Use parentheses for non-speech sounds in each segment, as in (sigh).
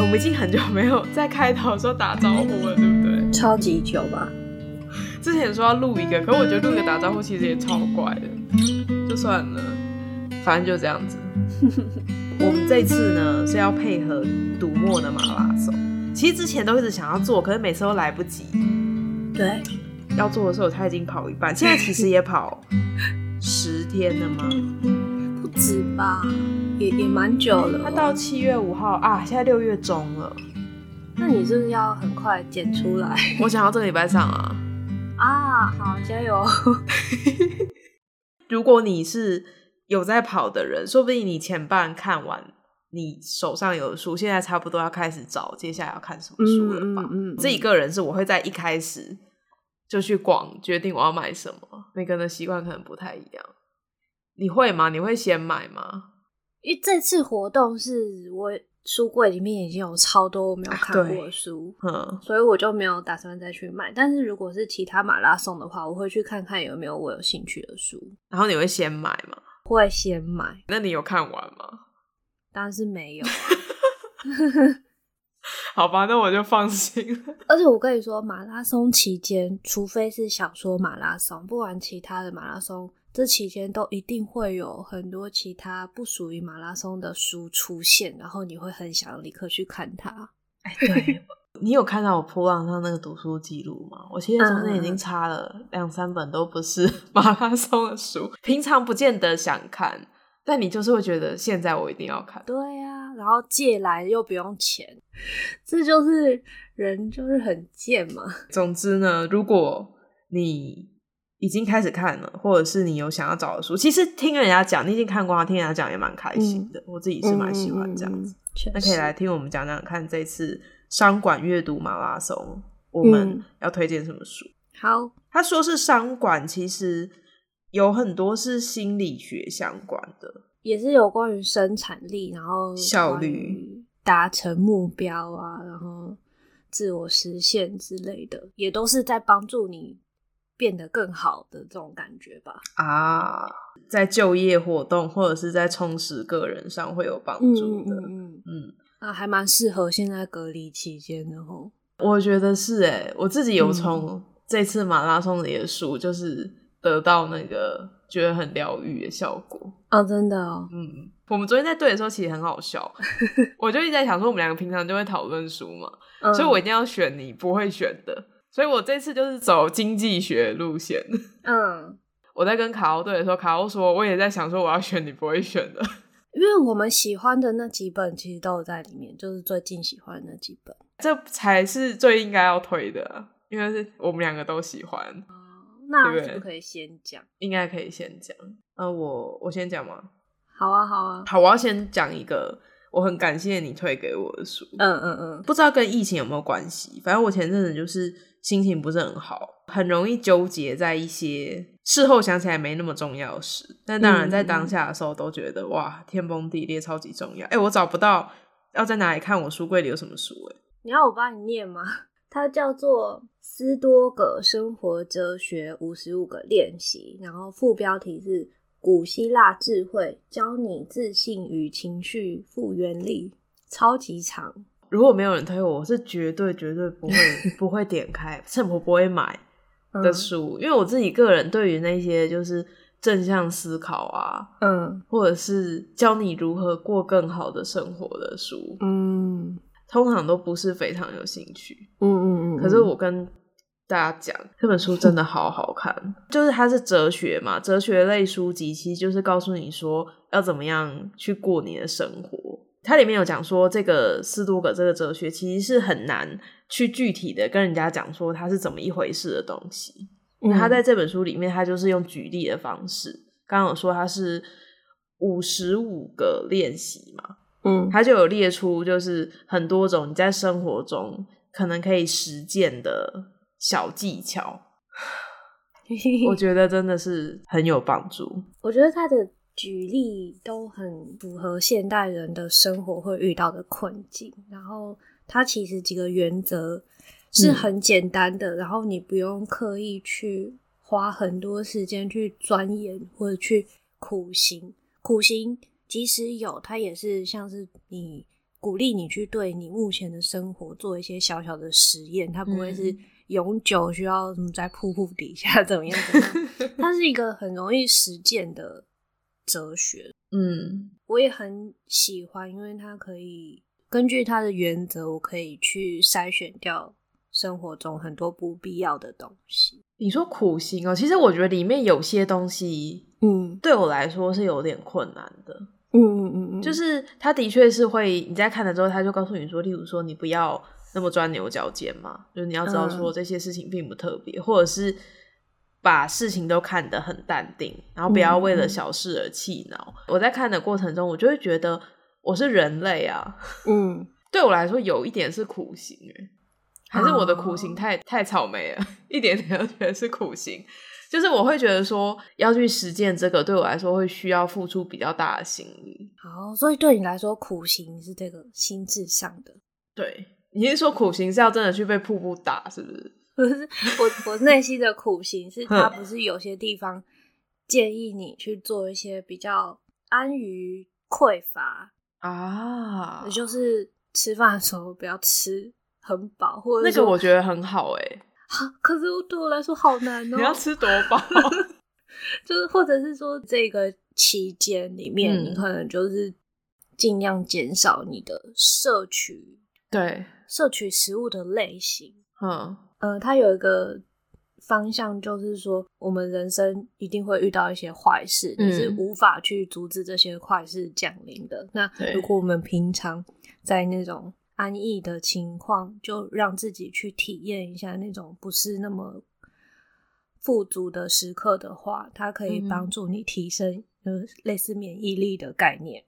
我们已经很久没有在开头的时候打招呼了，对不对？超级久吧。之前说要录一个，可是我觉得录一个打招呼其实也超怪的，就算了，反正就这样子。(laughs) 我们这次呢是要配合读墨的马拉松，其实之前都一直想要做，可是每次都来不及。对，要做的时候他已经跑一半，现在其实也跑十天了吗？不止吧，也也蛮久了。他到七月五号啊，现在六月中了。那你是不是要很快剪出来？(laughs) 我想要这个礼拜上啊。啊，好，加油！(laughs) 如果你是有在跑的人，说不定你前半看完，你手上有的书，现在差不多要开始找接下来要看什么书了吧？嗯，嗯，嗯，自己个人是我会在一开始就去逛，决定我要买什么。每个人的习惯可能不太一样，你会吗？你会先买吗？因为这次活动是我。书柜里面已经有超多我没有看过的书，嗯，所以我就没有打算再去买。但是如果是其他马拉松的话，我会去看看有没有我有兴趣的书。然后你会先买吗？会先买。那你有看完吗？当然是没有啊。(laughs) (laughs) 好吧，那我就放心了。而且我跟你说，马拉松期间，除非是小说马拉松，不然其他的马拉松。这期间都一定会有很多其他不属于马拉松的书出现，然后你会很想立刻去看它。(laughs) 哎，对，你有看到我噗浪上那个读书记录吗？我其实中间已经插了两三本都不是 (laughs) 马拉松的书，平常不见得想看，但你就是会觉得现在我一定要看。对呀、啊，然后借来又不用钱，这就是人就是很贱嘛。总之呢，如果你已经开始看了，或者是你有想要找的书，其实听人家讲，你已经看过，听人家讲也蛮开心的。嗯、我自己是蛮喜欢这样子。嗯、那可以来听我们讲讲看，这次商管阅读马拉松，我们要推荐什么书？好，他说是商管，其实有很多是心理学相关的，也是有关于生产力，然后效率、达成目标啊，然后自我实现之类的，也都是在帮助你。变得更好的这种感觉吧。啊，在就业活动或者是在充实个人上会有帮助的。嗯嗯嗯，嗯啊，还蛮适合现在隔离期间的吼。我觉得是诶，我自己有从这次马拉松里的书，就是得到那个觉得很疗愈的效果。哦，真的哦。嗯，我们昨天在对的时候其实很好笑，(laughs) 我就一直在想说，我们两个平常就会讨论书嘛，嗯、所以我一定要选你不会选的。所以我这次就是走经济学路线。(laughs) 嗯，我在跟卡欧对的时候，卡欧说我也在想说我要选你不会选的，(laughs) 因为我们喜欢的那几本其实都有在里面，就是最近喜欢的那几本，这才是最应该要推的，因为是我们两个都喜欢。哦，那是不可以先讲？应该可以先讲。呃，我我先讲吗？好啊，好啊，好，我要先讲一个。我很感谢你退给我的书，嗯嗯嗯，不知道跟疫情有没有关系，反正我前阵子就是心情不是很好，很容易纠结在一些事后想起来没那么重要的事，但当然在当下的时候都觉得、嗯、哇天崩地裂，超级重要。哎、欸，我找不到要在哪里看我书柜里有什么书、欸，哎，你要我帮你念吗？(laughs) 它叫做斯多葛生活哲学五十五个练习，然后副标题是。古希腊智慧教你自信与情绪复原力，超级长。如果没有人推我，我是绝对绝对不会 (laughs) 不会点开，甚至不会买的书，嗯、因为我自己个人对于那些就是正向思考啊，嗯，或者是教你如何过更好的生活的书，嗯，通常都不是非常有兴趣，嗯嗯嗯。可是我跟大家讲这本书真的好好看，(laughs) 就是它是哲学嘛，哲学类书籍其实就是告诉你说要怎么样去过你的生活。它里面有讲说，这个斯多葛这个哲学其实是很难去具体的跟人家讲说它是怎么一回事的东西。那他在这本书里面，他就是用举例的方式，刚刚有说他是五十五个练习嘛，嗯，他就有列出就是很多种你在生活中可能可以实践的。小技巧，(laughs) 我觉得真的是很有帮助。我觉得他的举例都很符合现代人的生活会遇到的困境。然后他其实几个原则是很简单的，嗯、然后你不用刻意去花很多时间去钻研或者去苦行。苦行即使有，它也是像是你鼓励你去对你目前的生活做一些小小的实验，它不会是永久需要什么在瀑布底下 (laughs) 怎么样怎么样，(laughs) 它是一个很容易实践的哲学。嗯，我也很喜欢，因为它可以根据它的原则，我可以去筛选掉生活中很多不必要的东西。你说苦行哦，其实我觉得里面有些东西，嗯，对我来说是有点困难的。嗯嗯嗯嗯，就是他的确是会，你在看了之后，他就告诉你说，例如说你不要那么钻牛角尖嘛，就是你要知道说这些事情并不特别，嗯、或者是把事情都看得很淡定，然后不要为了小事而气恼。嗯、我在看的过程中，我就会觉得我是人类啊，嗯，(laughs) 对我来说有一点是苦行诶。还是我的苦行太太草莓了，(laughs) 一点点都觉得是苦行。就是我会觉得说要去实践这个，对我来说会需要付出比较大的心力。好，所以对你来说，苦行是这个心智上的。对，你是说苦行是要真的去被瀑布打，是不是？(laughs) 不是，我我内心的苦行是，他不是有些地方建议你去做一些比较安于匮乏啊，也就是吃饭的时候不要吃。很饱，或者那个我觉得很好哎、欸，可是对我来说好难哦、喔。你要吃多饱？(laughs) 就是或者是说，这个期间里面，嗯、你可能就是尽量减少你的摄取，对，摄取食物的类型。嗯，呃，它有一个方向，就是说，我们人生一定会遇到一些坏事，你、嗯、是无法去阻止这些坏事降临的。那如果我们平常在那种安逸的情况，就让自己去体验一下那种不是那么富足的时刻的话，它可以帮助你提升，就是类似免疫力的概念。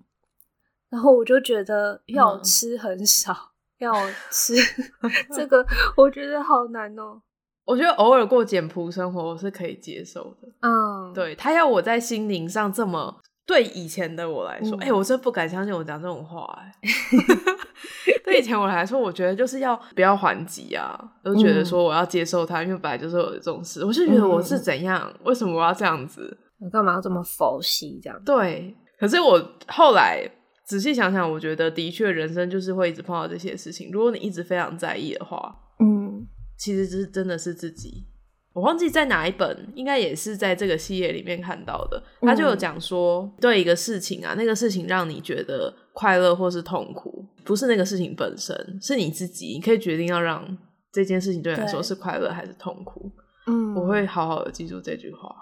然后我就觉得要吃很少，嗯、要吃这个，我觉得好难哦。(laughs) 我觉得偶尔过简朴生活我是可以接受的。嗯，对，他要我在心灵上这么。对以前的我来说，哎、嗯欸，我真不敢相信我讲这种话、欸。哎，(laughs) 对以前我来说，我觉得就是要不要还击啊，都觉得说我要接受他，因为本来就是有这种事。我是觉得我是怎样，嗯、为什么我要这样子？我干嘛要这么佛系这样？对，可是我后来仔细想想，我觉得的确人生就是会一直碰到这些事情。如果你一直非常在意的话，嗯，其实是真的是自己。我忘记在哪一本，应该也是在这个系列里面看到的。他就有讲说，对一个事情啊，那个事情让你觉得快乐或是痛苦，不是那个事情本身，是你自己，你可以决定要让这件事情对你来说是快乐还是痛苦。嗯，我会好好的记住这句话，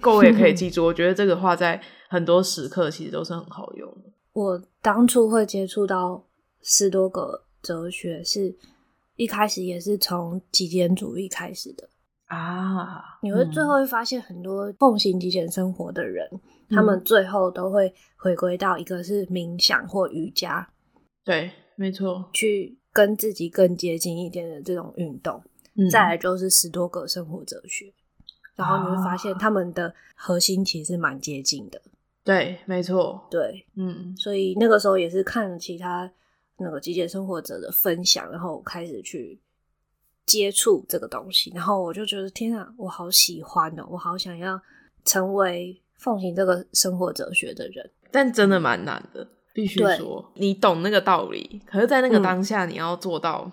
各位也可以记住。(laughs) 我觉得这个话在很多时刻其实都是很好用的。我当初会接触到十多个哲学，是一开始也是从极简主义开始的。啊，你会最后会发现很多奉行极简生活的人，嗯、他们最后都会回归到一个是冥想或瑜伽，对，没错，去跟自己更接近一点的这种运动。嗯、再来就是十多个生活哲学，然后你会发现他们的核心其实蛮接近的。对，没错，对，嗯，所以那个时候也是看其他那个极简生活者的分享，然后开始去。接触这个东西，然后我就觉得天啊，我好喜欢哦，我好想要成为奉行这个生活哲学的人。但真的蛮难的，必须说，你懂那个道理，可是，在那个当下，你要做到，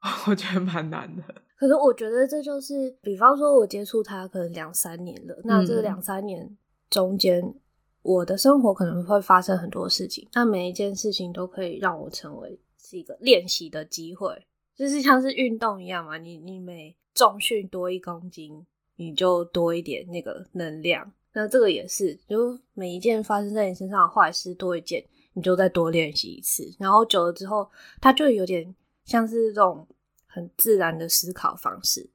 嗯、(laughs) 我觉得蛮难的。可是，我觉得这就是，比方说，我接触他可能两三年了，那这两三年中间，嗯、我的生活可能会发生很多事情，那每一件事情都可以让我成为是一个练习的机会。就是像是运动一样嘛，你你每重训多一公斤，你就多一点那个能量。那这个也是，就每一件发生在你身上的坏事多一件，你就再多练习一次。然后久了之后，它就有点像是这种很自然的思考方式，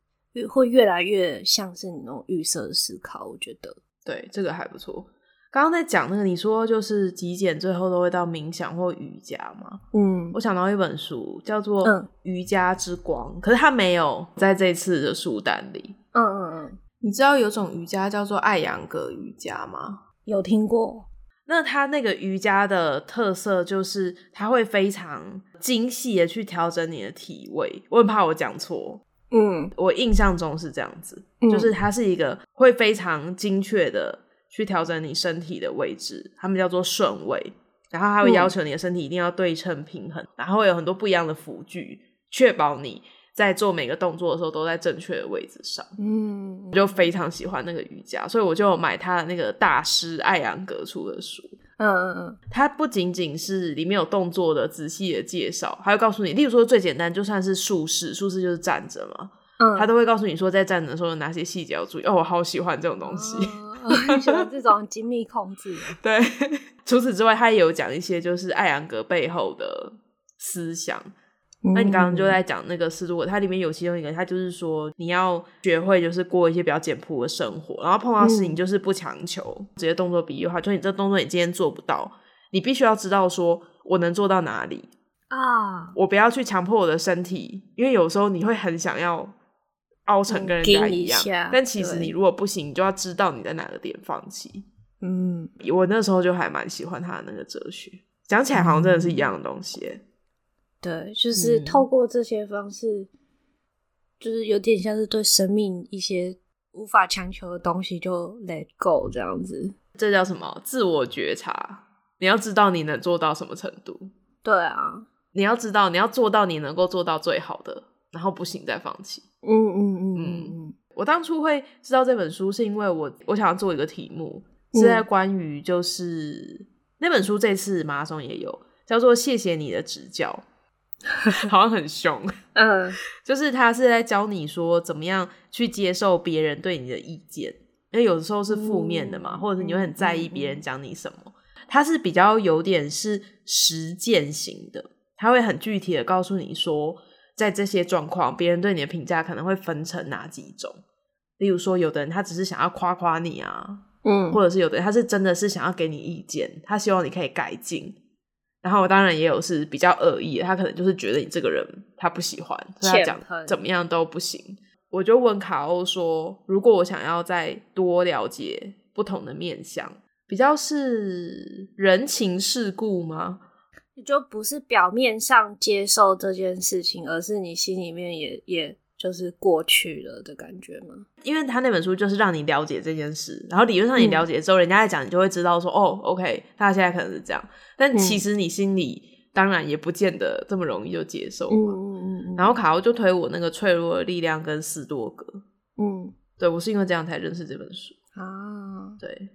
会越来越像是你那种预设的思考。我觉得，对，这个还不错。刚刚在讲那个，你说就是极简，最后都会到冥想或瑜伽嘛？嗯，我想到一本书叫做《瑜伽之光》，嗯、可是它没有在这次的书单里。嗯嗯嗯，你知道有种瑜伽叫做艾扬格瑜伽吗？有听过。那它那个瑜伽的特色就是它会非常精细的去调整你的体位。我很怕我讲错。嗯，我印象中是这样子，嗯、就是它是一个会非常精确的。去调整你身体的位置，他们叫做顺位。然后他会要求你的身体一定要对称平衡，嗯、然后会有很多不一样的辅具，确保你在做每个动作的时候都在正确的位置上。嗯，我就非常喜欢那个瑜伽，所以我就买他的那个大师艾扬格出的书。嗯嗯嗯，它不仅仅是里面有动作的仔细的介绍，还会告诉你，例如说最简单，就算是术式，术式就是站着嘛，嗯，他都会告诉你说，在站着的时候有哪些细节要注意。哦，我好喜欢这种东西，(laughs) 喜欢这种精密控制。(laughs) 对，(laughs) 除此之外，他也有讲一些就是艾扬格背后的思想。那你刚刚就在讲那个斯多葛，它里面有其中一个，他就是说你要学会就是过一些比较简朴的生活，然后碰到事情就是不强求，嗯、直接动作比喻的话，就你这动作你今天做不到，你必须要知道说我能做到哪里啊，我不要去强迫我的身体，因为有时候你会很想要凹成跟人家一样，嗯、但其实你如果不行，你就要知道你在哪个点放弃。嗯，我那时候就还蛮喜欢他的那个哲学，讲起来好像真的是一样的东西。嗯对，就是透过这些方式，嗯、就是有点像是对生命一些无法强求的东西就 let go 这样子。这叫什么？自我觉察。你要知道你能做到什么程度。对啊，你要知道你要做到你能够做到最好的，然后不行再放弃。嗯嗯嗯嗯嗯。我当初会知道这本书，是因为我我想要做一个题目，是在关于就是、嗯、那本书这次马拉松也有叫做“谢谢你的指教 (laughs) ”。好像很凶，嗯，(laughs) 就是他是在教你说怎么样去接受别人对你的意见，因为有的时候是负面的嘛，嗯、或者是你会很在意别人讲你什么。他是比较有点是实践型的，他会很具体的告诉你说，在这些状况，别人对你的评价可能会分成哪几种。例如说，有的人他只是想要夸夸你啊，嗯，或者是有的人他是真的是想要给你意见，他希望你可以改进。然后当然也有是比较恶意的，他可能就是觉得你这个人他不喜欢，所以他讲怎么样都不行。我就问卡欧说：“如果我想要再多了解不同的面相，比较是人情世故吗？你就不是表面上接受这件事情，而是你心里面也也。”就是过去了的感觉吗？因为他那本书就是让你了解这件事，然后理论上你了解之后，嗯、人家在讲，你就会知道说，哦，OK，他现在可能是这样，但其实你心里当然也不见得这么容易就接受嘛。嗯嗯嗯嗯。然后卡欧就推我那个脆弱的力量跟斯多格。嗯，对，我是因为这样才认识这本书啊。对，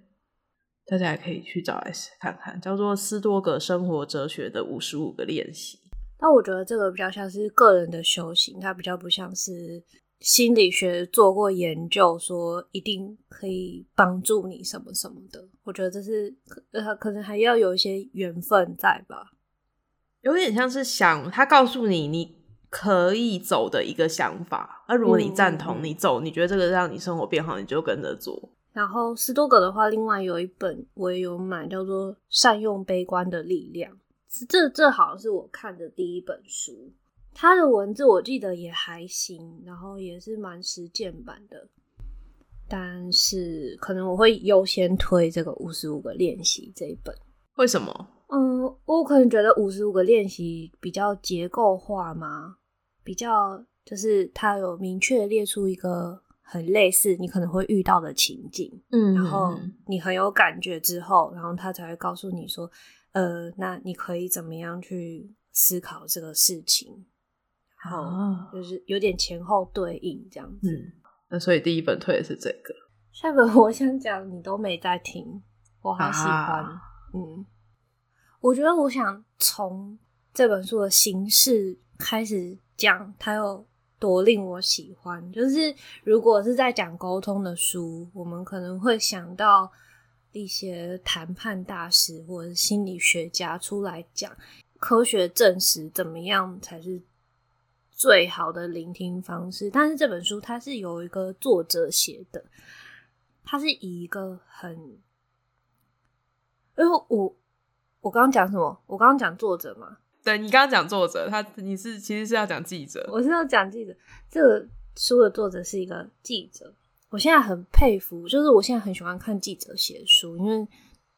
大家也可以去找来看看，叫做《斯多葛生活哲学的五十五个练习》。但我觉得这个比较像是个人的修行，它比较不像是心理学做过研究说一定可以帮助你什么什么的。我觉得这是呃，可能还要有一些缘分在吧。有点像是想他告诉你你可以走的一个想法，而如果你赞同你走，你觉得这个让你生活变好，你就跟着做。然后斯多葛的话，另外有一本我也有买，叫做《善用悲观的力量》。这这好像是我看的第一本书，它的文字我记得也还行，然后也是蛮实践版的，但是可能我会优先推这个五十五个练习这一本。为什么？嗯，我可能觉得五十五个练习比较结构化嘛，比较就是它有明确列出一个很类似你可能会遇到的情境，嗯，然后你很有感觉之后，然后他才会告诉你说。呃，那你可以怎么样去思考这个事情？然后就是有点前后对应这样子。嗯，那所以第一本推的是这个，下本我想讲你都没在听，我好喜欢。啊、嗯，我觉得我想从这本书的形式开始讲，它有多令我喜欢。就是如果是在讲沟通的书，我们可能会想到。一些谈判大师或者心理学家出来讲，科学证实怎么样才是最好的聆听方式。但是这本书它是有一个作者写的，它是以一个很……因为我我刚刚讲什么？我刚刚讲作者嘛？对，你刚刚讲作者，他你是其实是要讲记者，我是要讲记者。这个书的作者是一个记者。我现在很佩服，就是我现在很喜欢看记者写书，因为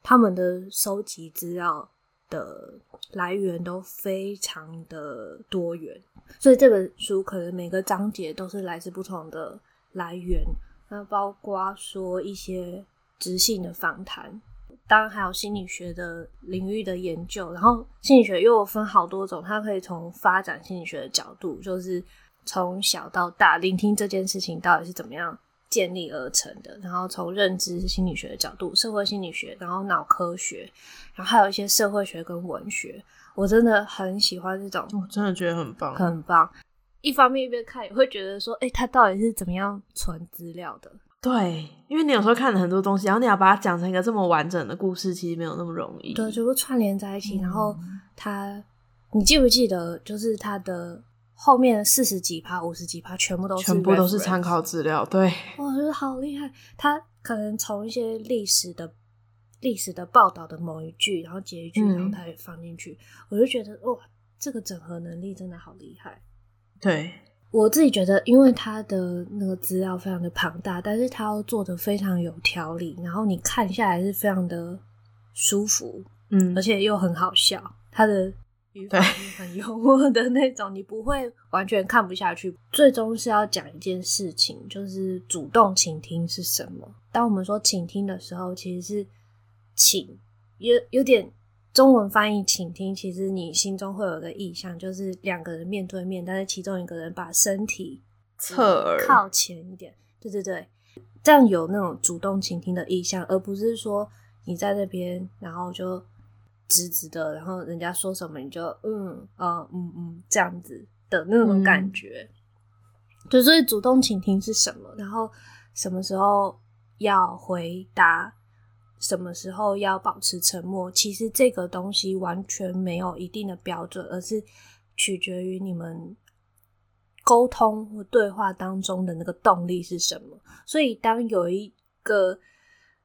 他们的收集资料的来源都非常的多元，所以这本书可能每个章节都是来自不同的来源，那包括说一些直性的访谈，当然还有心理学的领域的研究，然后心理学又有分好多种，它可以从发展心理学的角度，就是从小到大聆听这件事情到底是怎么样建立而成的，然后从认知心理学的角度，社会心理学，然后脑科学，然后还有一些社会学跟文学，我真的很喜欢这种，我真的觉得很棒，很棒。一方面一边看也会觉得说，哎、欸，他到底是怎么样存资料的？对，因为你有时候看了很多东西，然后你要把它讲成一个这么完整的故事，其实没有那么容易。对，就会串联在一起。嗯、然后他，你记不记得，就是他的后面四十几趴、五十几趴，全部都是全部都是参考资料。对，哇，觉得好厉害。他可能从一些历史的历史的报道的某一句，然后截一句，然后他也放进去，嗯、我就觉得哇，这个整合能力真的好厉害。对。我自己觉得，因为他的那个资料非常的庞大，但是他要做的非常有条理，然后你看下来是非常的舒服，嗯，而且又很好笑，他的语法是很幽默的那种，你不会完全看不下去。最终是要讲一件事情，就是主动倾听是什么。当我们说倾听的时候，其实是请，有有点。中文翻译，倾听，其实你心中会有个意象，就是两个人面对面，但是其中一个人把身体侧耳靠前一点，对对对，这样有那种主动倾听的意象，而不是说你在那边，然后就直直的，然后人家说什么你就嗯啊嗯嗯这样子的那种感觉。嗯、就所以主动倾听是什么？然后什么时候要回答？什么时候要保持沉默？其实这个东西完全没有一定的标准，而是取决于你们沟通或对话当中的那个动力是什么。所以，当有一个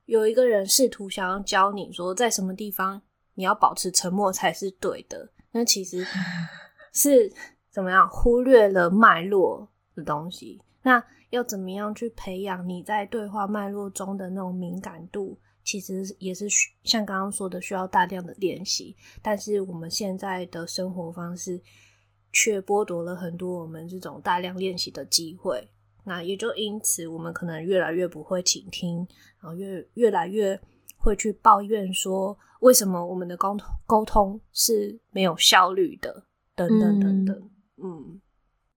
有一个人试图想要教你说，在什么地方你要保持沉默才是对的，那其实 (laughs) 是怎么样忽略了脉络的东西。那要怎么样去培养你在对话脉络中的那种敏感度？其实也是像刚刚说的，需要大量的练习。但是我们现在的生活方式却剥夺了很多我们这种大量练习的机会。那也就因此，我们可能越来越不会倾听，然后越越来越会去抱怨说，为什么我们的沟通沟通是没有效率的，等等等等。嗯，嗯，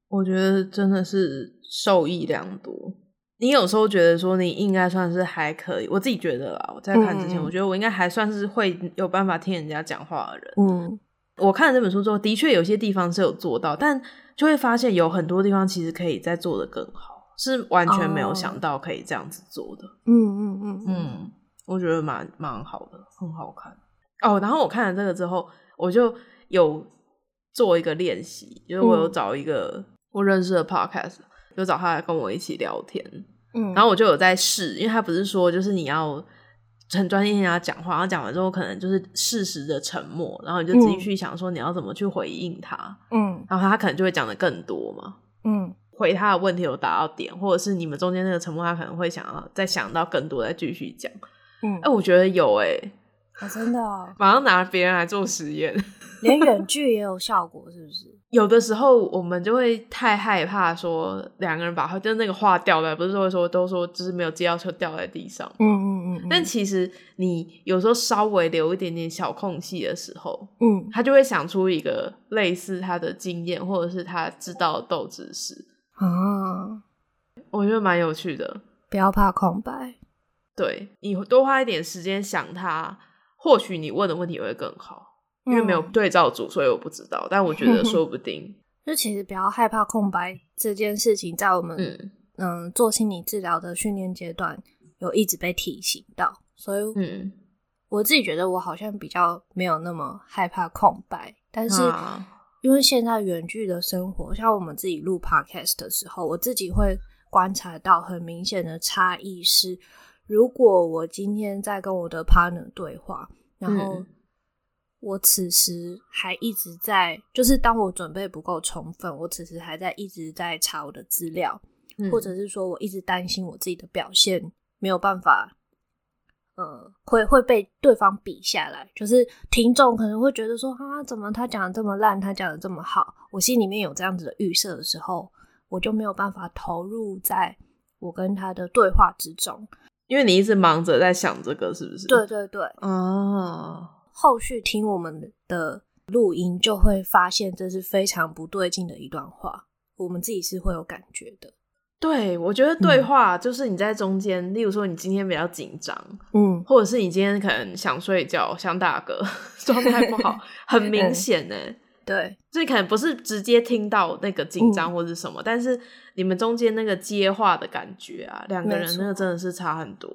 我觉得真的是受益良多。你有时候觉得说你应该算是还可以，我自己觉得啦。我在看之前，我觉得我应该还算是会有办法听人家讲话的人。嗯，我看了这本书之后，的确有些地方是有做到，但就会发现有很多地方其实可以再做的更好，是完全没有想到可以这样子做的。嗯嗯嗯嗯，我觉得蛮蛮好的，很好看。哦，然后我看了这个之后，我就有做一个练习，就是我有找一个我认识的 podcast。就找他来跟我一起聊天，嗯，然后我就有在试，因为他不是说就是你要很专心听他讲话，然后讲完之后可能就是适时的沉默，然后你就自己去想说你要怎么去回应他，嗯，然后他可能就会讲的更多嘛，嗯，回他的问题有答到点，或者是你们中间那个沉默，他可能会想要再想到更多，再继续讲，嗯，哎、欸，我觉得有哎、欸。啊，真的、哦，(laughs) 马上拿别人来做实验，(laughs) 连远距也有效果，是不是？有的时候我们就会太害怕说两个人把就那个话掉在，不是说说都说就是没有接到球掉在地上，嗯嗯嗯。但其实你有时候稍微留一点点小空隙的时候，嗯，他就会想出一个类似他的经验或者是他知道的豆知识啊，我觉得蛮有趣的。不要怕空白，对，你多花一点时间想他。或许你问的问题会更好，因为没有对照组，所以我不知道。嗯、但我觉得 (laughs) 说不定，就其实不要害怕空白这件事情，在我们嗯，嗯做心理治疗的训练阶段，有一直被提醒到。所以，嗯，我自己觉得我好像比较没有那么害怕空白。但是，因为现在远距的生活，像我们自己录 podcast 的时候，我自己会观察到很明显的差异是。如果我今天在跟我的 partner 对话，然后我此时还一直在，嗯、就是当我准备不够充分，我此时还在一直在查我的资料，嗯、或者是说我一直担心我自己的表现没有办法，呃，会会被对方比下来，就是听众可能会觉得说啊，怎么他讲的这么烂，他讲的这么好，我心里面有这样子的预设的时候，我就没有办法投入在我跟他的对话之中。因为你一直忙着在想这个，是不是？对对对。哦。后续听我们的录音，就会发现这是非常不对劲的一段话，我们自己是会有感觉的。对，我觉得对话就是你在中间，嗯、例如说你今天比较紧张，嗯，或者是你今天可能想睡觉、想打嗝，(laughs) 状态不好，(laughs) 很明显呢。对，所以可能不是直接听到那个紧张或者什么，嗯、但是你们中间那个接话的感觉啊，两个人那个真的是差很多。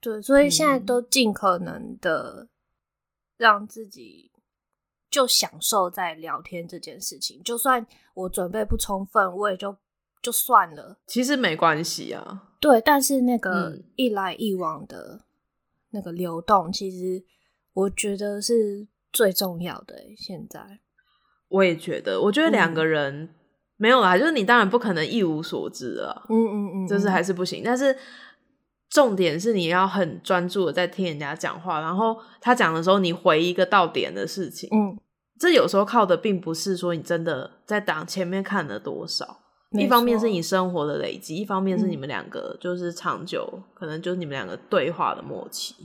对，所以现在都尽可能的让自己就享受在聊天这件事情，就算我准备不充分，我也就。就算了，其实没关系啊。对，但是那个一来一往的那个流动，嗯、其实我觉得是最重要的。现在我也觉得，我觉得两个人、嗯、没有啦，就是你当然不可能一无所知啊。嗯嗯嗯，就是还是不行。但是重点是你要很专注的在听人家讲话，然后他讲的时候，你回一个到点的事情。嗯，这有时候靠的并不是说你真的在档前面看了多少。一方面是你生活的累积，一方面是你们两个就是长久，嗯、可能就是你们两个对话的默契。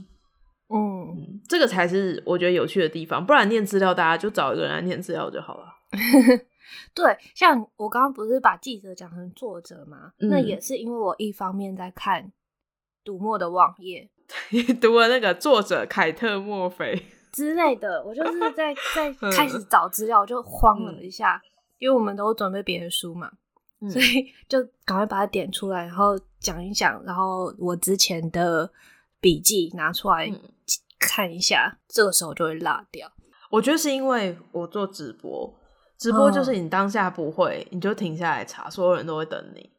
嗯，嗯，这个才是我觉得有趣的地方。不然念资料，大家就找一个人来念资料就好了。(laughs) 对，像我刚刚不是把记者讲成作者吗？嗯、那也是因为我一方面在看读墨的网页，(laughs) 读了那个作者凯特墨菲之类的，我就是在在 (laughs) 开始找资料，我就慌了一下，嗯、因为我们都准备别的书嘛。所以就赶快把它点出来，然后讲一讲，然后我之前的笔记拿出来看一下，嗯、这个时候就会落掉。我觉得是因为我做直播，直播就是你当下不会，哦、你就停下来查，所有人都会等你，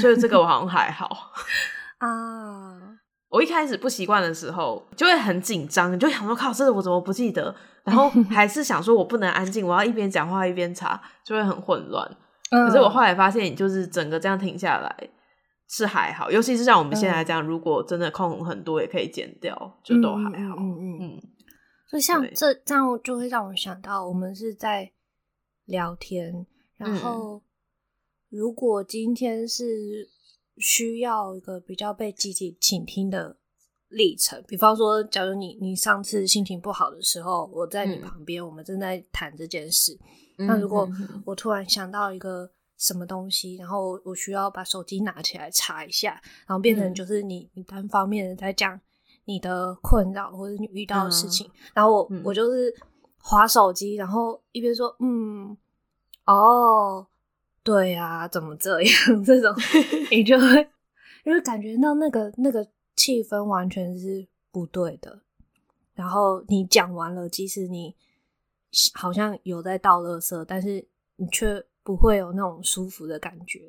所以这个我好像还好啊。我一开始不习惯的时候，就会很紧张，你就想说靠，这个我怎么不记得？(laughs) 然后还是想说我不能安静，我要一边讲话一边查，就会很混乱。可是我后来发现，就是整个这样停下来是还好，尤其是像我们现在这样，如果真的空很多，也可以剪掉，就都还好。嗯嗯嗯。所以像这这样，就会让我想到，我们是在聊天，然后如果今天是需要一个比较被积极倾听的历程，比方说，假如你你上次心情不好的时候，我在你旁边，我们正在谈这件事。那如果我突然想到一个什么东西，然后我需要把手机拿起来查一下，然后变成就是你你单方面的在讲你的困扰或者你遇到的事情，嗯、然后我、嗯、我就是划手机，然后一边说嗯哦对呀、啊，怎么这样 (laughs) 这种，你就会因为感觉到那个那个气氛完全是不对的，然后你讲完了，即使你。好像有在倒垃圾，但是你却不会有那种舒服的感觉，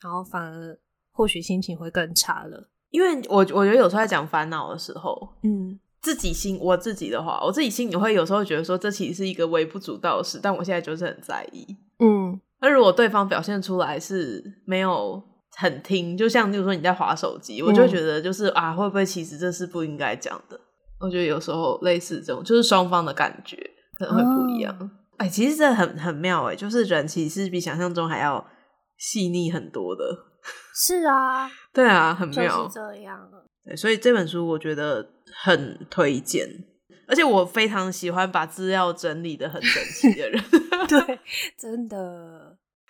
然后反而或许心情会更差了。因为我我觉得有时候在讲烦恼的时候，嗯，自己心我自己的话，我自己心里会有时候觉得说，这其实是一个微不足道的事，但我现在就是很在意，嗯。那如果对方表现出来是没有很听，就像比如说你在划手机，我就会觉得就是、嗯、啊，会不会其实这是不应该讲的？我觉得有时候类似这种，就是双方的感觉。可能会不一样，哎、哦欸，其实这很很妙哎，就是人其实是比想象中还要细腻很多的。是啊，对啊，很妙，就是这样。对，所以这本书我觉得很推荐，而且我非常喜欢把资料整理的很整齐的人。(laughs) 对，真的。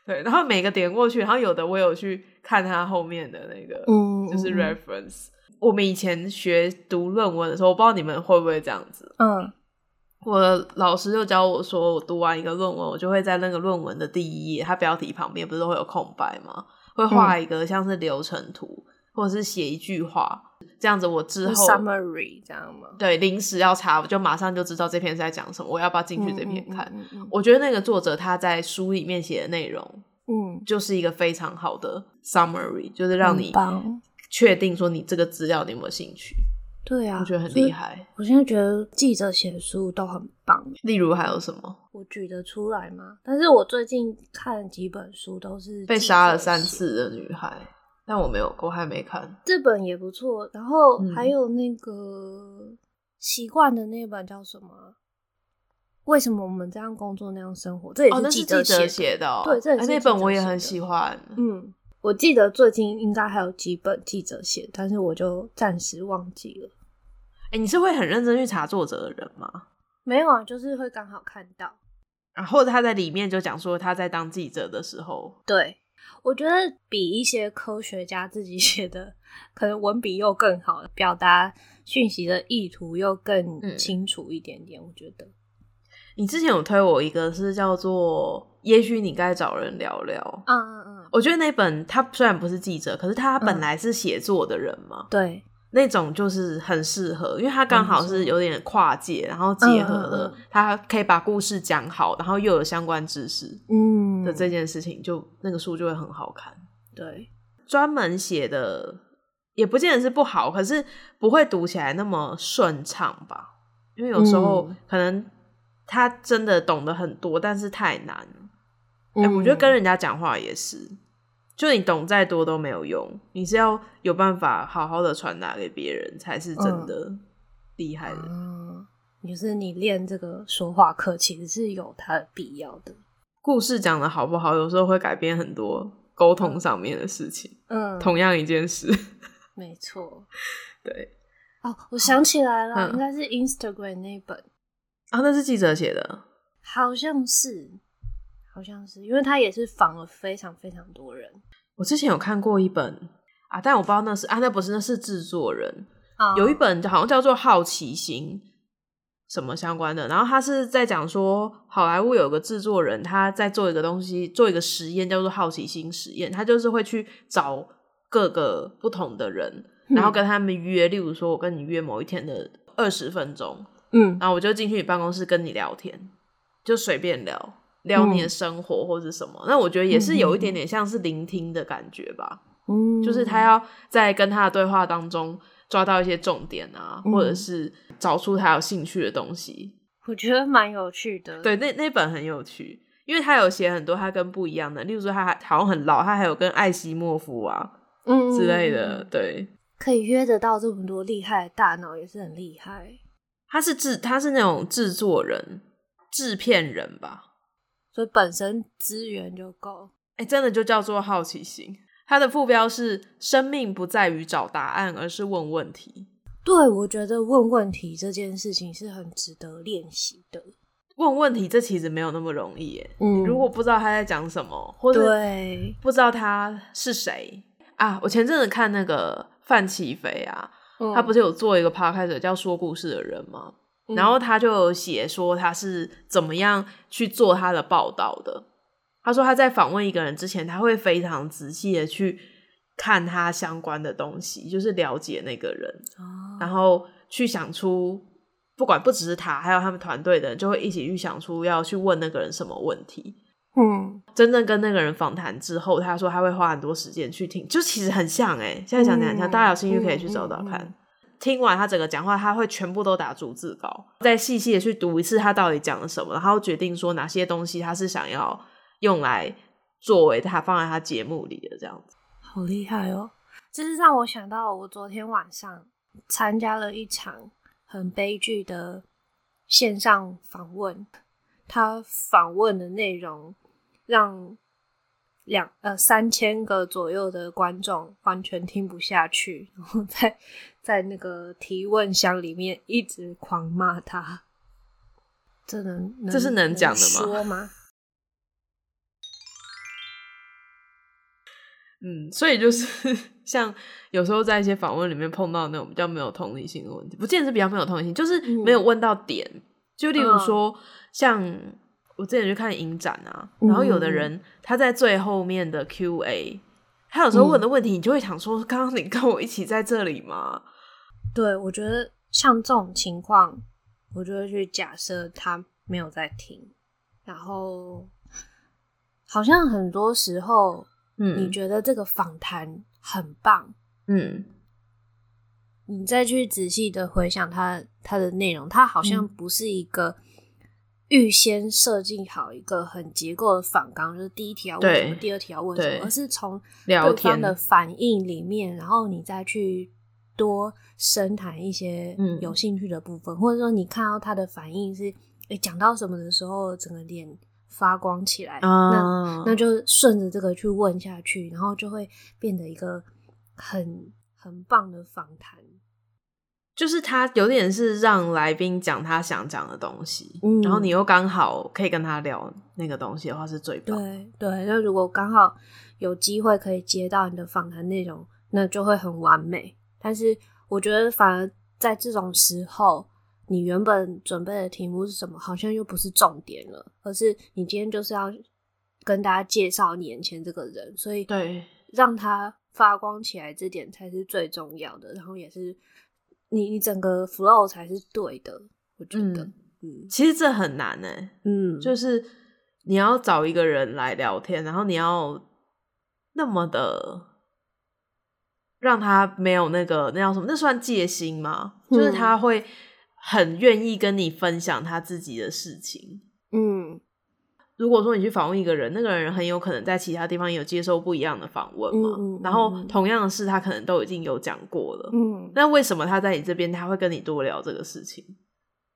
对，然后每个点过去，然后有的我有去看他后面的那个，嗯，就是 reference。我们以前学读论文的时候，我不知道你们会不会这样子，嗯。我的老师就教我说，我读完一个论文，我就会在那个论文的第一页，它标题旁边不是都会有空白吗？会画一个像是流程图，嗯、或者是写一句话，这样子我之后 summary 这样吗？对，临时要查，我就马上就知道这篇是在讲什么，我要不要进去这篇看？嗯嗯嗯嗯、我觉得那个作者他在书里面写的内容，嗯，就是一个非常好的 summary，就是让你确定说你这个资料你有没有兴趣。对啊，我觉得很厉害。我现在觉得记者写书都很棒。例如还有什么？我举得出来吗？但是我最近看了几本书，都是被杀了三次的女孩，但我没有，我还没看。这本也不错。然后还有那个习惯的那本叫什么？嗯、为什么我们这样工作那样生活？这也是记者写的。对，这也是、欸、那本我也很喜欢。嗯。我记得最近应该还有几本记者写，但是我就暂时忘记了。哎、欸，你是会很认真去查作者的人吗？没有啊，就是会刚好看到，然后他在里面就讲说他在当记者的时候，对，我觉得比一些科学家自己 (laughs) 写的，可能文笔又更好，表达讯息的意图又更清楚一点点。嗯、我觉得你之前有推我一个是叫做《也许你该找人聊聊》，嗯嗯嗯，我觉得那本他虽然不是记者，可是他本来是写作的人嘛，嗯、对。那种就是很适合，因为他刚好是有点跨界，然后结合了，他可以把故事讲好，然后又有相关知识，嗯的这件事情，就那个书就会很好看。对，专门写的也不见得是不好，可是不会读起来那么顺畅吧？因为有时候可能他真的懂得很多，但是太难了。哎、欸，我觉得跟人家讲话也是。就你懂再多都没有用，你是要有办法好好的传达给别人，才是真的厉害的。嗯，就是你练这个说话课，其实是有它的必要的。故事讲的好不好，有时候会改变很多沟通上面的事情。嗯，同样一件事，(laughs) 没错。对，哦，我想起来了，嗯，应该是 Instagram 那本啊，那是记者写的，好像是。好像是，因为他也是访了非常非常多人。我之前有看过一本啊，但我不知道那是啊，那不是，那是制作人。啊，有一本好像叫做《好奇心》什么相关的，然后他是在讲说，好莱坞有个制作人，他在做一个东西，做一个实验，叫做好奇心实验。他就是会去找各个不同的人，然后跟他们约，嗯、例如说，我跟你约某一天的二十分钟，嗯，然后我就进去你办公室跟你聊天，就随便聊。聊你的生活或者什么，那、嗯、我觉得也是有一点点像是聆听的感觉吧。嗯，就是他要在跟他的对话当中抓到一些重点啊，嗯、或者是找出他有兴趣的东西。我觉得蛮有趣的。对，那那本很有趣，因为他有写很多他跟不一样的，例如说他还好像很老，他还有跟艾希莫夫啊，嗯之类的。对，可以约得到这么多厉害的大脑，也是很厉害。他是制，他是那种制作人、制片人吧。所以本身资源就够，哎、欸，真的就叫做好奇心。它的副标是“生命不在于找答案，而是问问题”。对，我觉得问问题这件事情是很值得练习的。问问题，这其实没有那么容易耶。嗯，如果不知道他在讲什么，或者不知道他是谁啊？我前阵子看那个范起飞啊，嗯、他不是有做一个 podcast 叫说故事的人吗？然后他就有写说他是怎么样去做他的报道的。他说他在访问一个人之前，他会非常仔细的去看他相关的东西，就是了解那个人，哦、然后去想出，不管不只是他，还有他们团队的人，就会一起去想出要去问那个人什么问题。嗯，真正跟那个人访谈之后，他说他会花很多时间去听，就其实很像哎、欸，现在想起来很像，嗯、大家有兴趣可以去找找看。嗯嗯嗯听完他整个讲话，他会全部都打逐字稿，再细细的去读一次他到底讲了什么，然后决定说哪些东西他是想要用来作为他放在他节目里的这样子。好厉害哦！这是让我想到我昨天晚上参加了一场很悲剧的线上访问，他访问的内容让两呃三千个左右的观众完全听不下去，然后在。在那个提问箱里面一直狂骂他，这能这是能讲的吗？说吗？嗯，所以就是 (laughs) 像有时候在一些访问里面碰到那种比较没有同理心的问题，不见得是比较没有同理心，就是没有问到点。嗯、就例如说，嗯、像我之前去看影展啊，然后有的人他在最后面的 Q&A，他有时候问的问题，你就会想说：刚刚你跟我一起在这里吗？对，我觉得像这种情况，我就会去假设他没有在听，然后好像很多时候，嗯，你觉得这个访谈很棒，嗯，你再去仔细的回想他他的内容，他好像不是一个预先设计好一个很结构的访纲，就是第一题要问什么，第二题要问什么，而是从对方的反应里面，然后你再去。多深谈一些有兴趣的部分，嗯、或者说你看到他的反应是，诶、欸、讲到什么的时候，整个脸发光起来，嗯、那那就顺着这个去问下去，然后就会变得一个很很棒的访谈。就是他有点是让来宾讲他想讲的东西，嗯，然后你又刚好可以跟他聊那个东西的话，是最棒。对对，那如果刚好有机会可以接到你的访谈内容，那就会很完美。但是我觉得，反而在这种时候，你原本准备的题目是什么，好像又不是重点了，而是你今天就是要跟大家介绍你眼前这个人，所以对，让他发光起来，这点才是最重要的，然后也是。你你整个 flow 才是对的，我觉得，嗯，嗯，其实这很难呢，嗯，就是你要找一个人来聊天，然后你要那么的让他没有那个那叫什么，那算戒心吗？嗯，就是他会很愿意跟你分享他自己的事情，嗯。如果说你去访问一个人，那个人很有可能在其他地方也有接受不一样的访问嘛。嗯嗯、然后同样的事，他可能都已经有讲过了。嗯。那为什么他在你这边他会跟你多聊这个事情？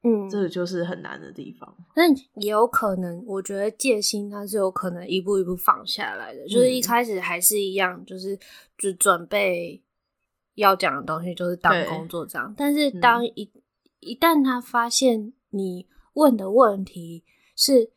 嗯，这个就是很难的地方。那也有可能，我觉得戒心它是有可能一步一步放下来的。嗯、就是一开始还是一样，就是就准备要讲的东西，就是当工作这样。但是当一、嗯、一旦他发现你问的问题是。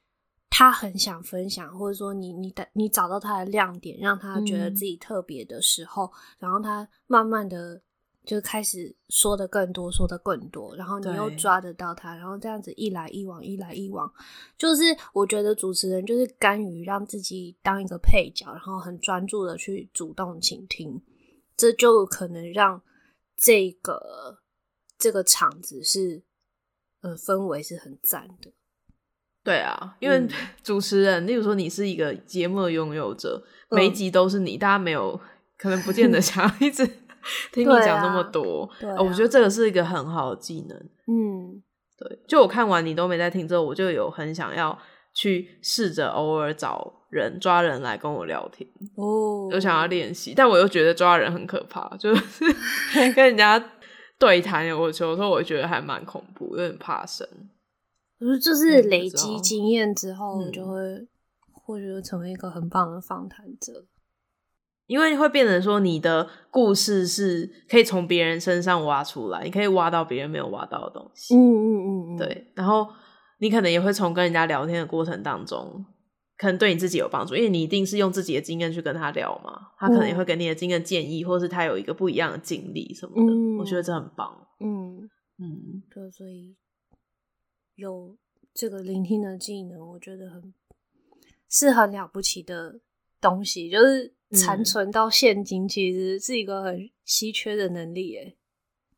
他很想分享，或者说你你的你找到他的亮点，让他觉得自己特别的时候，嗯、然后他慢慢的就开始说的更多，说的更多，然后你又抓得到他，然后这样子一来一往，一来一往，就是我觉得主持人就是甘于让自己当一个配角，然后很专注的去主动倾听，这就可能让这个这个场子是呃氛围是很赞的。对啊，因为 (laughs) 主持人，嗯、例如说你是一个节目的拥有者，嗯、每一集都是你，大家没有可能不见得 (laughs) 想要一直听你讲那么多。对啊，我觉得这个是一个很好的技能。嗯，对，就我看完你都没在听之后，我就有很想要去试着偶尔找人抓人来跟我聊天哦，有想要练习，但我又觉得抓人很可怕，就是 (laughs) 跟人家对谈，我有时候我觉得还蛮恐怖，有点怕生。就是累积经验之后，你、就会或许会成为一个很棒的访谈者，因为会变成说你的故事是可以从别人身上挖出来，你可以挖到别人没有挖到的东西。嗯嗯嗯嗯，对。然后你可能也会从跟人家聊天的过程当中，可能对你自己有帮助，因为你一定是用自己的经验去跟他聊嘛，他可能也会给你的经验建议，嗯、或是他有一个不一样的经历什么的。嗯、我觉得这很棒。嗯嗯，对，所以。有这个聆听的技能，我觉得很是很了不起的东西，就是残存到现今，其实是一个很稀缺的能力。哎，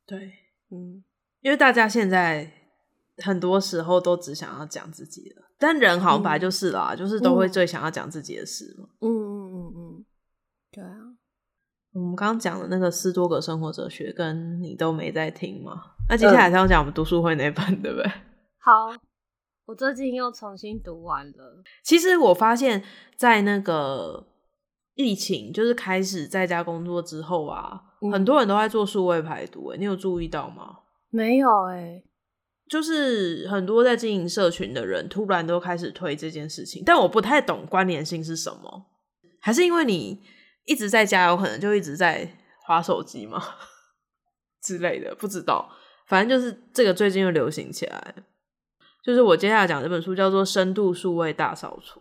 对，嗯，因为大家现在很多时候都只想要讲自己的，但人好像本来就是啦，嗯、就是都会最想要讲自己的事嘛。嗯嗯嗯嗯，对啊。我们刚刚讲的那个斯多葛生活哲学，跟你都没在听吗？那接下来是要讲我们读书会那本，对不对？好，我最近又重新读完了。其实我发现，在那个疫情就是开始在家工作之后啊，嗯、很多人都在做数位排毒。哎，你有注意到吗？没有哎，就是很多在经营社群的人突然都开始推这件事情，但我不太懂关联性是什么，还是因为你一直在家，有可能就一直在划手机吗 (laughs) 之类的？不知道，反正就是这个最近又流行起来。就是我接下来讲这本书叫做《深度数位大扫除》。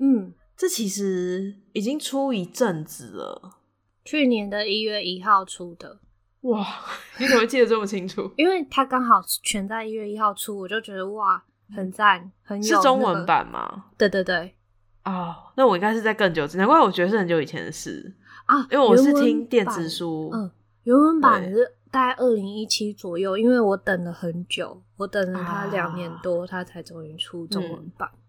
嗯，这其实已经出一阵子了，去年的一月一号出的。哇，(laughs) 你怎么记得这么清楚？(laughs) 因为它刚好全在一月一号出，我就觉得哇，很赞，很有、那个、是中文版吗？对对对。哦，那我应该是在更久之前，难怪我觉得是很久以前的事啊，因为我是听电子书，嗯，原文版是。大概二零一七左右，因为我等了很久，我等了他两年多，他、啊、才终于出中文版、嗯。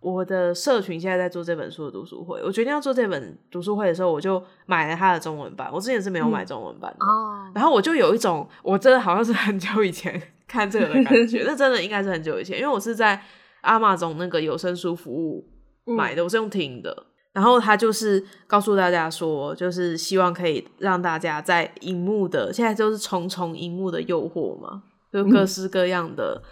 我的社群现在在做这本书的读书会，我决定要做这本读书会的时候，我就买了他的中文版。我之前是没有买中文版的，嗯、然后我就有一种，我真的好像是很久以前 (laughs) 看这个的感觉，(laughs) 那真的应该是很久以前，因为我是在 Amazon 那个有声书服务买的，嗯、我是用听的。然后他就是告诉大家说，就是希望可以让大家在荧幕的现在就是重重荧幕的诱惑嘛，就各式各样的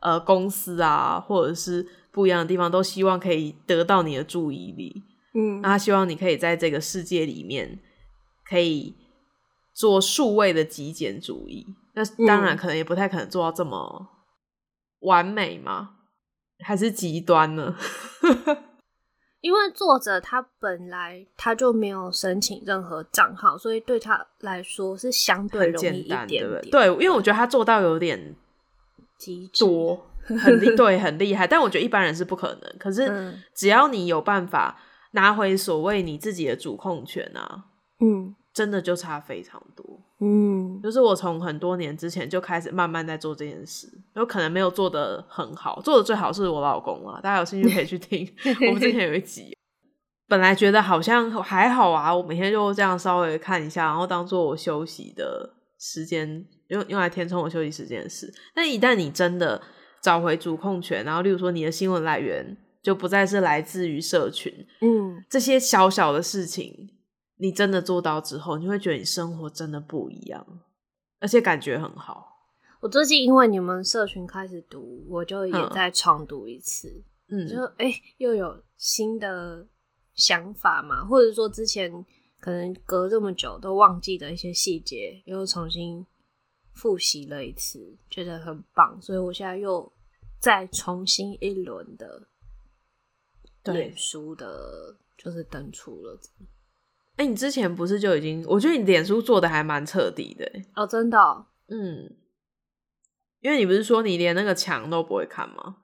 呃公司啊，或者是不一样的地方，都希望可以得到你的注意力。嗯，那他希望你可以在这个世界里面可以做数位的极简主义。那当然可能也不太可能做到这么完美嘛，还是极端呢？(laughs) 因为作者他本来他就没有申请任何账号，所以对他来说是相对容易一点点。对，对，因为我觉得他做到有点极多，很厉 (laughs) 对，很厉害。但我觉得一般人是不可能。可是只要你有办法拿回所谓你自己的主控权啊，嗯，真的就差非常多。嗯，就是我从很多年之前就开始慢慢在做这件事，有可能没有做的很好，做的最好是我老公啊。大家有兴趣可以去听，(laughs) 我们之前有一集，本来觉得好像还好啊，我每天就这样稍微看一下，然后当做我休息的时间，用用来填充我休息时间的事。但一旦你真的找回主控权，然后例如说你的新闻来源就不再是来自于社群，嗯，这些小小的事情。你真的做到之后，你会觉得你生活真的不一样，而且感觉很好。我最近因为你们社群开始读，我就也在重读一次，嗯，就哎、欸、又有新的想法嘛，或者说之前可能隔这么久都忘记的一些细节，又重新复习了一次，觉得很棒，所以我现在又再重新一轮的脸书的，就是登出了。哎、欸，你之前不是就已经？我觉得你脸书做的还蛮彻底的哦，真的、哦，嗯，因为你不是说你连那个墙都不会看吗？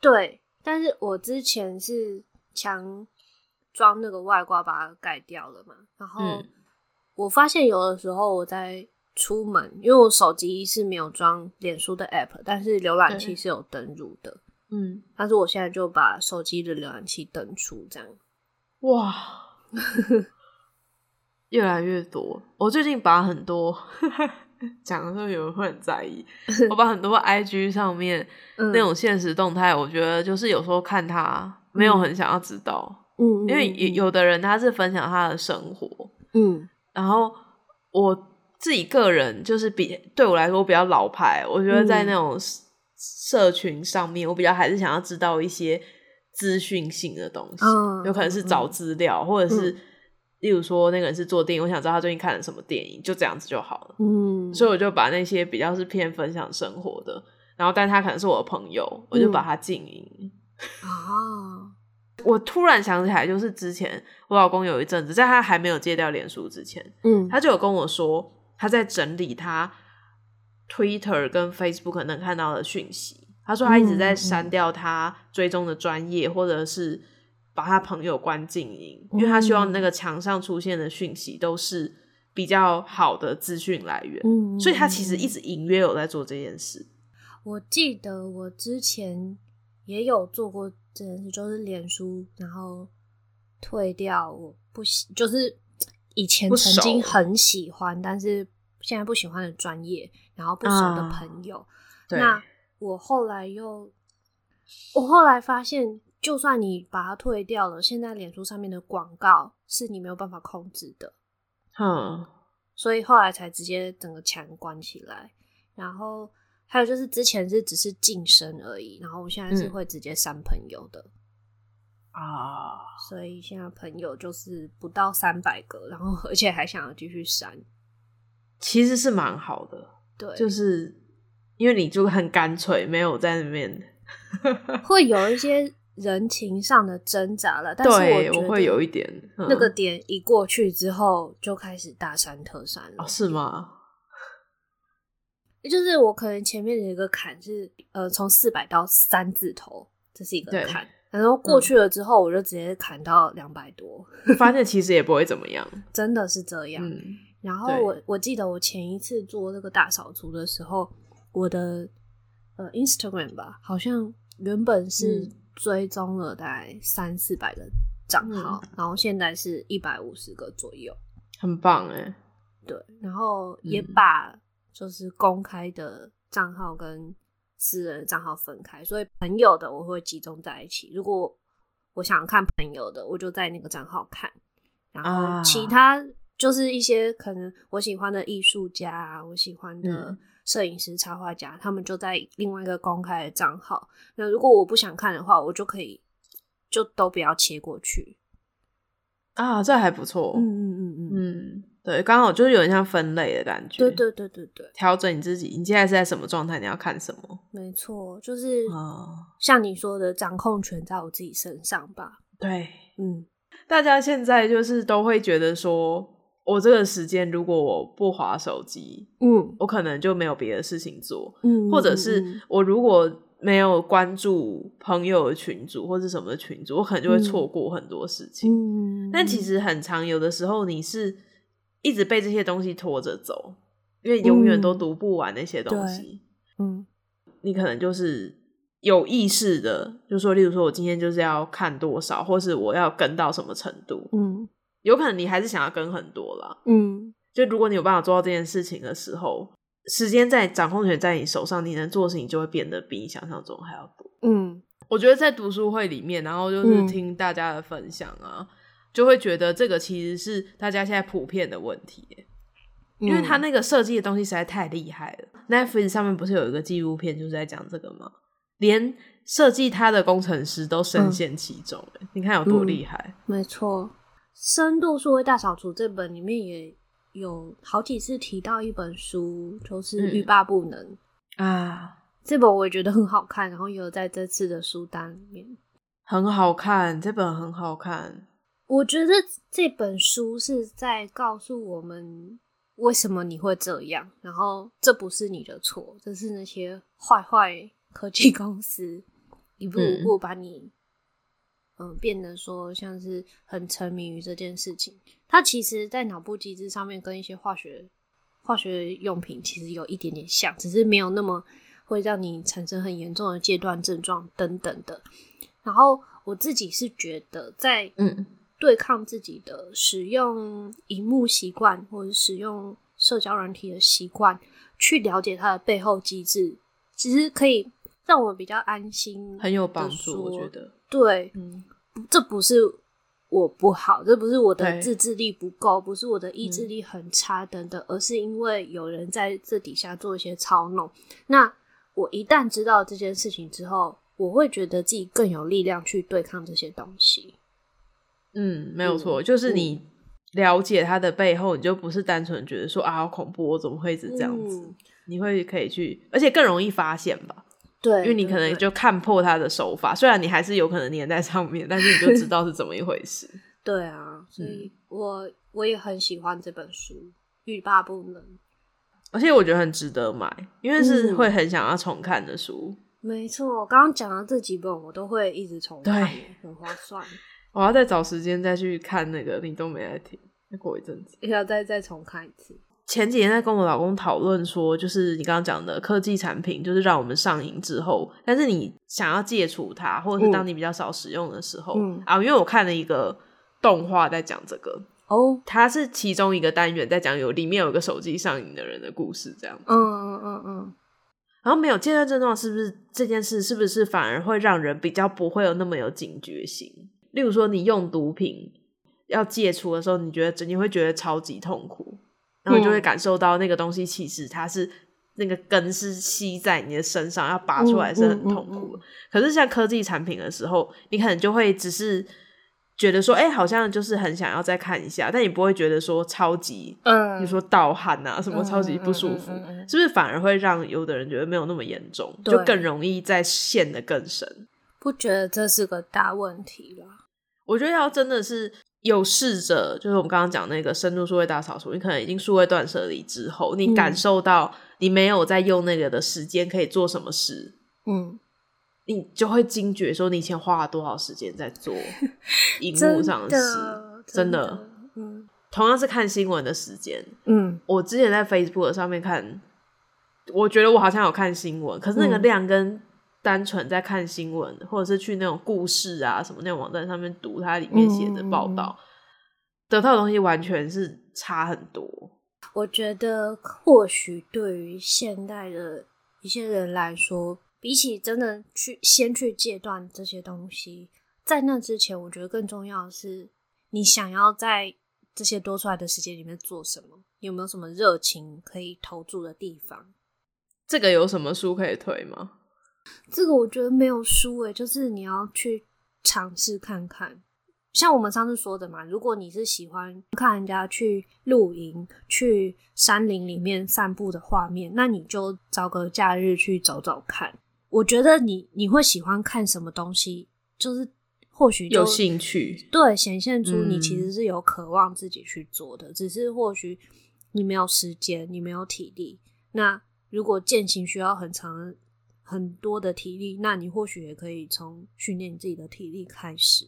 对，但是我之前是墙装那个外挂把它盖掉了嘛，然后我发现有的时候我在出门，因为我手机是没有装脸书的 app，但是浏览器是有登入的，嗯，但是我现在就把手机的浏览器登出，这样，哇。(laughs) 越来越多，我最近把很多讲的时候有人会很在意。(laughs) 我把很多 IG 上面那种现实动态，我觉得就是有时候看他没有很想要知道，嗯，因为有的人他是分享他的生活，嗯，然后我自己个人就是比对我来说我比较老牌，我觉得在那种社群上面，我比较还是想要知道一些资讯性的东西，嗯，有可能是找资料，或者是。例如说，那个人是做电影，我想知道他最近看了什么电影，就这样子就好了。嗯，所以我就把那些比较是偏分享生活的，然后但他可能是我的朋友，我就把他静音。啊、嗯，(laughs) 我突然想起来，就是之前我老公有一阵子，在他还没有戒掉脸书之前，嗯，他就有跟我说，他在整理他 Twitter 跟 Facebook 能看到的讯息。他说他一直在删掉他追踪的专业，或者是。把他朋友关静音，因为他希望那个墙上出现的讯息都是比较好的资讯来源，嗯，所以他其实一直隐约有在做这件事。我记得我之前也有做过这件事，就是脸书，然后退掉我不喜，就是以前曾经很喜欢，但是现在不喜欢的专业，然后不熟的朋友。啊，那我后来又，我后来发现。就算你把它退掉了，现在脸书上面的广告是你没有办法控制的，嗯，所以后来才直接整个墙关起来。然后还有就是之前是只是晋升而已，然后我现在是会直接删朋友的啊，嗯，所以现在朋友就是不到三百个，然后 (laughs) 而且还想要继续删，其实是蛮好的，对，就是因为你就很干脆，没有在那边 (laughs) 会有一些。人情上的挣扎了，但是我觉得我会有一点那个点一过去之后，就开始大删特删了。哦，是吗？(laughs) 就是我可能前面有一个坎是呃，从四百到三字头，这是一个坎，然后过去了之后，我就直接砍到两百多，嗯，发现其实也不会怎么样，(laughs) 真的是这样。嗯，然后我我记得我前一次做这个大扫除的时候，我的呃 Instagram 吧，好像原本是，嗯。追踪了大概三四百个账号，嗯，然后现在是一百五十个左右，很棒哎。对，然后也把就是公开的账号跟私人账号分开，所以朋友的我会集中在一起。如果我想看朋友的，我就在那个账号看，然后其他就是一些可能我喜欢的艺术家啊，我喜欢的摄影师、插画家，他们就在另外一个公开的账号。那如果我不想看的话，我就可以就都不要切过去。啊，这还不错。嗯嗯嗯嗯嗯，对，刚好就是有点像分类的感觉。对对对对对，调整你自己，你现在是在什么状态？你要看什么？没错，就是像你说的，掌控权在我自己身上吧。对，嗯，大家现在就是都会觉得说，我这个时间如果我不滑手机，嗯，我可能就没有别的事情做，嗯，或者是我如果没有关注朋友的群组或者什么的群组，我可能就会错过很多事情。嗯，但其实很常，有的时候你是一直被这些东西拖着走，因为永远都读不完那些东西。嗯，你可能就是有意识的，就说，例如说我今天就是要看多少，或是我要跟到什么程度。嗯，有可能你还是想要跟很多啦。嗯，就如果你有办法做到这件事情的时候。时间在掌控权在你手上，你能做的事情就会变得比你想象中还要多。嗯，我觉得在读书会里面，然后就是听大家的分享啊，嗯、就会觉得这个其实是大家现在普遍的问题，因为他那个设计的东西实在太厉害了。嗯、Netflix 上面不是有一个纪录片就是在讲这个吗？连设计它的工程师都深陷其中，嗯、你看有多厉害？嗯、没错，《深度数位大扫除》这本里面也。有好几次提到一本书，就是《欲罢不能》嗯、啊，这本我也觉得很好看，然后有在这次的书单里面，很好看，这本很好看。我觉得这本书是在告诉我们为什么你会这样，然后这不是你的错，这是那些坏坏科技公司一步一步把你。嗯，变得说像是很沉迷于这件事情。它其实，在脑部机制上面跟一些化学化学用品其实有一点点像，只是没有那么会让你产生很严重的戒断症状等等的。然后我自己是觉得，在嗯对抗自己的使用荧幕习惯或者使用社交软体的习惯，去了解它的背后机制，其实可以让我比较安心，很有帮助。我觉得。对，嗯，这不是我不好，这不是我的自制力不够，不是我的意志力很差等等，嗯，而是因为有人在这底下做一些操弄。那我一旦知道这件事情之后，我会觉得自己更有力量去对抗这些东西。嗯，没有错，嗯，就是你了解它的背后，你就不是单纯觉得说啊，好恐怖，我怎么会一直这样子？嗯，你会可以去，而且更容易发现吧。对，因为你可能就看破他的手法，虽然你还是有可能粘在上面，但是你就知道是怎么一回事。(laughs) 对啊，所以我我也很喜欢这本书，欲罢不能。而且我觉得很值得买，因为是会很想要重看的书。嗯、没错，刚刚讲的这几本我都会一直重看，很划算。我要再找时间再去看那个，你都没来听，再过一阵子要再再重看一次。前几天在跟我老公讨论说，就是你刚刚讲的科技产品，就是让我们上瘾之后，但是你想要戒除它，或者是当你比较少使用的时候，嗯、啊，因为我看了一个动画在讲这个，哦，它是其中一个单元在讲有里面有一个手机上瘾的人的故事，这样子，嗯嗯嗯嗯，然后没有戒断症状，是不是这件事是不是反而会让人比较不会有那么有警觉性？例如说，你用毒品要戒除的时候，你觉得你会觉得超级痛苦。然后就会感受到那个东西，其实它是那个根是吸在你的身上，要拔出来是很痛苦的。可是像科技产品的时候，你可能就会只是觉得说，哎，好像就是很想要再看一下，但你不会觉得说超级，嗯，比如说盗汗啊什么超级不舒服，是不是反而会让有的人觉得没有那么严重，就更容易再陷得更深？不觉得这是个大问题了？我觉得要真的是。有试着，就是我们刚刚讲那个深度数位大扫除，你可能已经数位断舍离之后，你感受到你没有在用那个的时间可以做什么事，嗯，你就会惊觉说你以前花了多少时间在做 (laughs) 荧幕上的事，真的，真的，嗯，同样是看新闻的时间，嗯，我之前在 Facebook 上面看，我觉得我好像有看新闻，可是那个量跟。嗯单纯在看新闻，或者是去那种故事啊什么那种网站上面读它里面写的报道，嗯、得到的东西完全是差很多。我觉得或许对于现代的一些人来说，比起真的去先去戒断这些东西，在那之前，我觉得更重要的是你想要在这些多出来的时间里面做什么，有没有什么热情可以投注的地方？这个有什么书可以推吗？这个我觉得没有输诶，就是你要去尝试看看。像我们上次说的嘛，如果你是喜欢看人家去露营、去山林里面散步的画面，那你就找个假日去走走看。我觉得你你会喜欢看什么东西，就是或许有兴趣，对，显现出你其实是有渴望自己去做的，嗯、只是或许你没有时间，你没有体力。那如果践行需要很长很多的体力，那你或许也可以从训练自己的体力开始，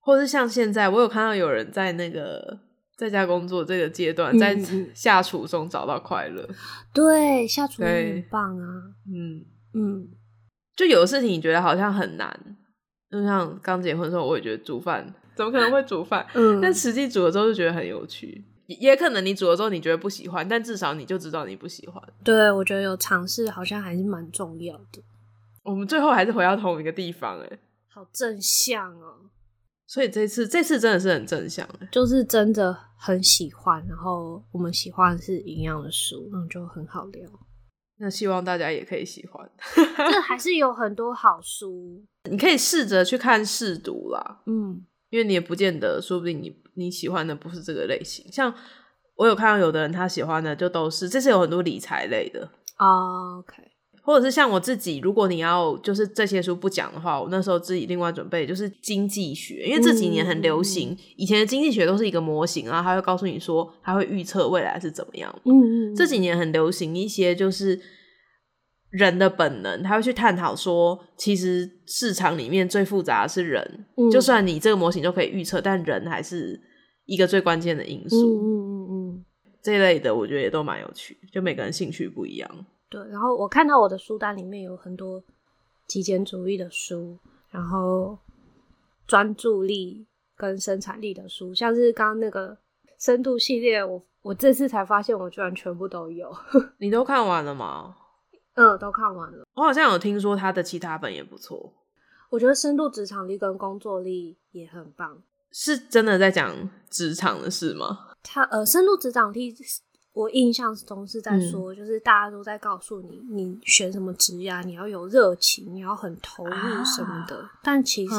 或是像现在，我有看到有人在那个在家工作这个阶段，在 (laughs) 下厨中找到快乐。对，下厨很棒啊。嗯嗯。就有的事情你觉得好像很难，就像刚结婚的时候，我也觉得煮饭怎么可能会煮饭？嗯，但实际煮了之后就觉得很有趣。也可能你煮了之后你觉得不喜欢，但至少你就知道你不喜欢。对，我觉得有尝试好像还是蛮重要的。我们最后还是回到同一个地方，哎，好正向哦。所以这次这次真的是很正向，就是真的很喜欢，然后我们喜欢是一样的书，那就很好聊。那希望大家也可以喜欢，这还是有很多好书，(laughs) 你可以试着去看试读啦。嗯，因为你也不见得，说不定你你喜欢的不是这个类型。像我有看到有的人他喜欢的就都是，这是有很多理财类的。Oh, OK。或者是像我自己，如果你要就是这些书不讲的话，我那时候自己另外准备就是经济学，因为这几年很流行，嗯、以前的经济学都是一个模型，然后他会告诉你说他会预测未来是怎么样。嗯嗯，这几年很流行一些就是人的本能，他会去探讨说，其实市场里面最复杂的是人，嗯、就算你这个模型就可以预测，但人还是一个最关键的因素。嗯嗯嗯嗯，这一类的我觉得也都蛮有趣，就每个人兴趣不一样。对，然后我看到我的书单里面有很多极简主义的书，然后专注力跟生产力的书，像是刚刚那个深度系列，我我这次才发现我居然全部都有。(laughs) 你都看完了吗？嗯，都看完了。我好像有听说他的其他本也不错。我觉得深度职场力跟工作力也很棒。是真的在讲职场的事吗？他呃，深度职场力。我印象中是在说，就是大家都在告诉你，嗯、你选什么职业，你要有热情，你要很投入什么的。啊、但其实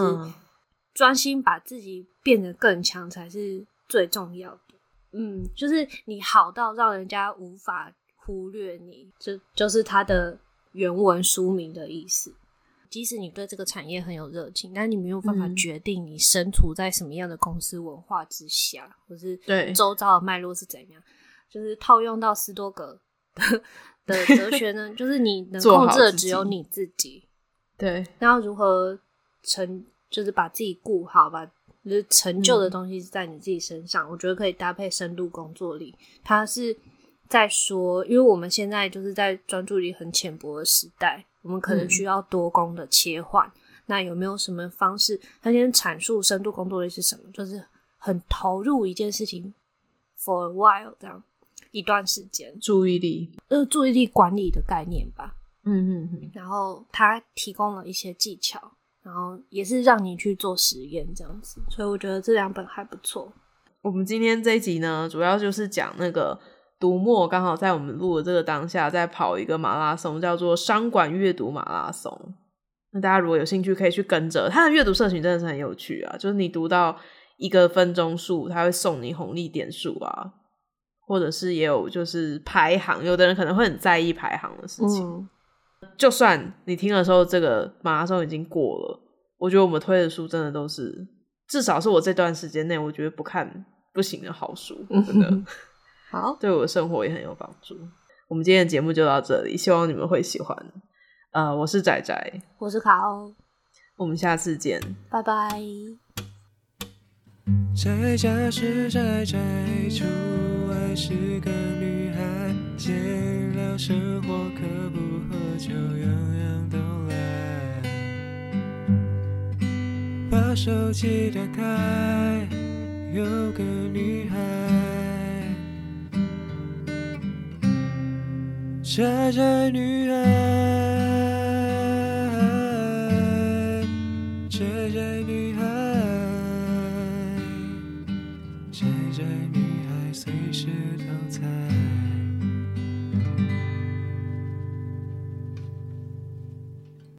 专心把自己变得更强才是最重要的。嗯，就是你好到让人家无法忽略你，这就是它的原文书名的意思。即使你对这个产业很有热情，但你没有办法决定你身处在什么样的公司文化之下，嗯、或是对周遭的脉络是怎样。就是套用到斯多葛的 (laughs) 的哲学呢，(laughs) 就是你能控制的只有你自己。对，然后如何成，就是把自己顾好吧，就是成就的东西是在你自己身上。嗯、我觉得可以搭配深度工作力。它是在说，因为我们现在就是在专注力很浅薄的时代，我们可能需要多工的切换。嗯、那有没有什么方式？他先阐述深度工作力是什么，就是很投入一件事情，for a while 这样。一段时间，注意力，呃，注意力管理的概念吧。嗯嗯嗯。然后他提供了一些技巧，然后也是让你去做实验这样子。所以我觉得这两本还不错。我们今天这一集呢，主要就是讲那个读墨，刚好在我们录的这个当下，在跑一个马拉松，叫做商管阅读马拉松。那大家如果有兴趣，可以去跟着。他的阅读社群真的是很有趣啊，就是你读到一个分钟数，他会送你红利点数啊。或者是也有就是排行，有的人可能会很在意排行的事情。嗯、就算你听的时候，这个马拉松已经过了，我觉得我们推的书真的都是，至少是我这段时间内我觉得不看不行的好书，真的。(laughs) 好，对我的生活也很有帮助。我们今天的节目就到这里，希望你们会喜欢。呃，我是仔仔，我是卡欧，我们下次见，拜拜。在家是宅宅，出外是个女孩，闲聊生活可不喝酒，样样都来。把手机打开，有个女孩，宅宅女孩。